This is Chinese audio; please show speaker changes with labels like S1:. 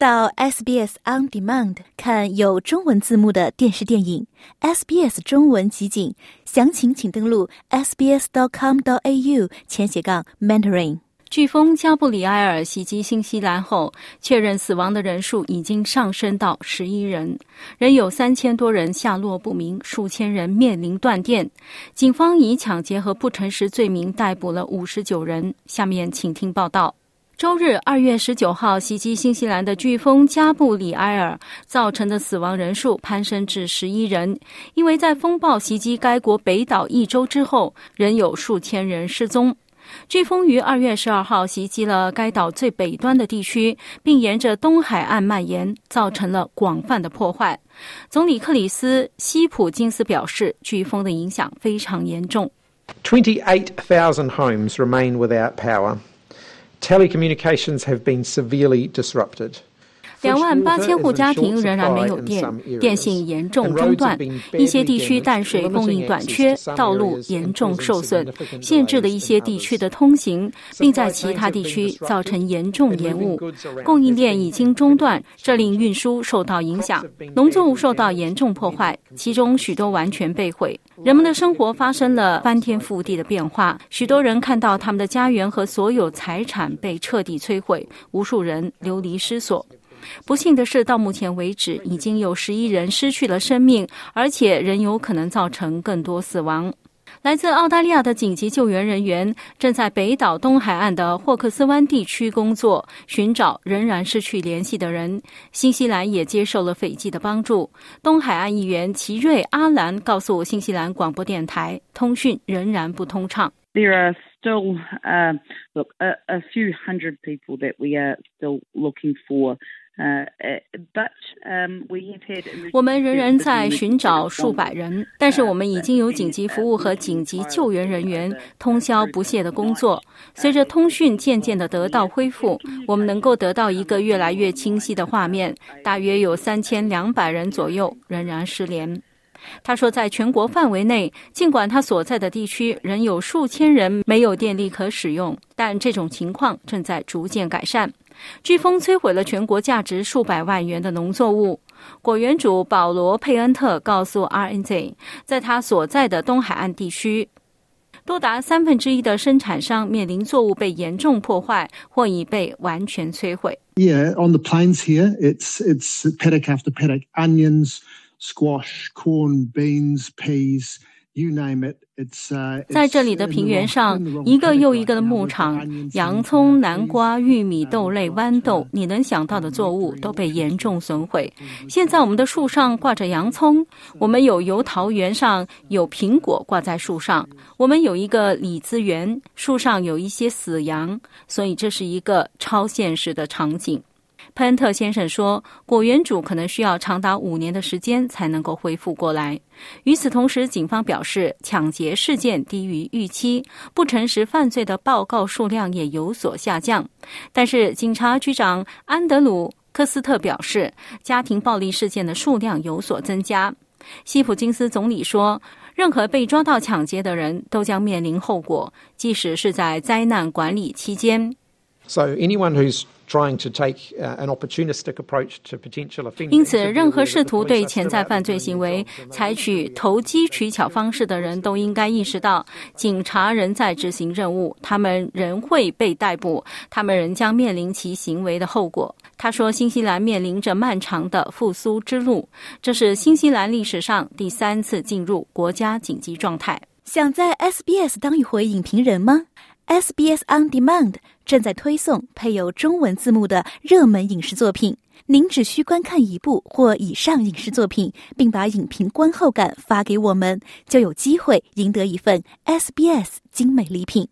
S1: 到 SBS On Demand 看有中文字幕的电视电影，SBS 中文集锦，详情请登录 sbs.com.au 前斜杠 mentoring。
S2: 飓风加布里埃尔袭击新西兰后，确认死亡的人数已经上升到十一人，仍有三千多人下落不明，数千人面临断电。警方以抢劫和不诚实罪名逮捕了五十九人。下面请听报道。周日，二月十九号袭击新西兰的飓风加布里埃尔造成的死亡人数攀升至十一人，因为在风暴袭击该国北岛一周之后，仍有数千人失踪。飓风于二月十二号袭击了该岛最北端的地区，并沿着东海岸蔓延，造成了广泛的破坏。总理克里斯·西普金斯表示，飓风的影响非常严重。
S3: Twenty-eight thousand homes remain without power. Telecommunications have been severely disrupted.
S2: 两万八千户家庭仍然没有电，电信严重中断，一些地区淡水供应短缺，道路严重受损，限制了一些地区的通行，并在其他地区造成严重延误。供应链已经中断，这令运输受到影响，农作物受到严重破坏，其中许多完全被毁。人们的生活发生了翻天覆地的变化，许多人看到他们的家园和所有财产被彻底摧毁，无数人流离失所。不幸的是，到目前为止，已经有十一人失去了生命，而且仍有可能造成更多死亡。来自澳大利亚的紧急救援人员正在北岛东海岸的霍克斯湾地区工作，寻找仍然失去联系的人。新西兰也接受了斐济的帮助。东海岸议员奇瑞·阿兰告诉新西兰广播电台，通讯仍然不通畅。
S4: There are still, look, a few hundred people that we are still looking for. 呃呃，but um we have had
S2: 我们仍然在寻找数百人，但是我们已经有紧急服务和紧急救援人员通宵不懈的工作。随着通讯渐渐的得到恢复，我们能够得到一个越来越清晰的画面。大约有三千两百人左右仍然失联。他说，在全国范围内，尽管他所在的地区仍有数千人没有电力可使用，但这种情况正在逐渐改善。飓风摧毁了全国价值数百万元的农作物。果园主保罗·佩恩特告诉 RNZ，在他所在的东海岸地区，多达三分之一的生产商面临作物被严重破坏或已被完全摧毁。
S5: Yeah, on the plains here, it's it's paddock after paddock, onions, squash, corn, beans, peas.
S2: 在这里的平原上，一个又一个的牧场，洋葱、南瓜、玉米、豆类、豌豆，你能想到的作物都被严重损毁。现在我们的树上挂着洋葱，我们有油桃园上有苹果挂在树上，我们有一个李子园，树上有一些死羊，所以这是一个超现实的场景。潘特先生说：“果园主可能需要长达五年的时间才能够恢复过来。”与此同时，警方表示抢劫事件低于预期，不诚实犯罪的报告数量也有所下降。但是，警察局长安德鲁·科斯特表示，家庭暴力事件的数量有所增加。西普金斯总理说：“任何被抓到抢劫的人都将面临后果，即使是在灾难管理期间。”
S3: So anyone who's trying to take an opportunistic approach to potential offenders，
S2: 因此，任何试图对潜在犯罪行为采取投机取巧方式的人都应该意识到，警察仍在执行任务，他们仍会被逮捕，他们仍将面临其行为的后果。他说：“新西兰面临着漫长的复苏之路，这是新西兰历史上第三次进入国家紧急状态。”
S1: 想在 SBS 当一回影评人吗？SBS On Demand 正在推送配有中文字幕的热门影视作品。您只需观看一部或以上影视作品，并把影评观后感发给我们，就有机会赢得一份 SBS 精美礼品。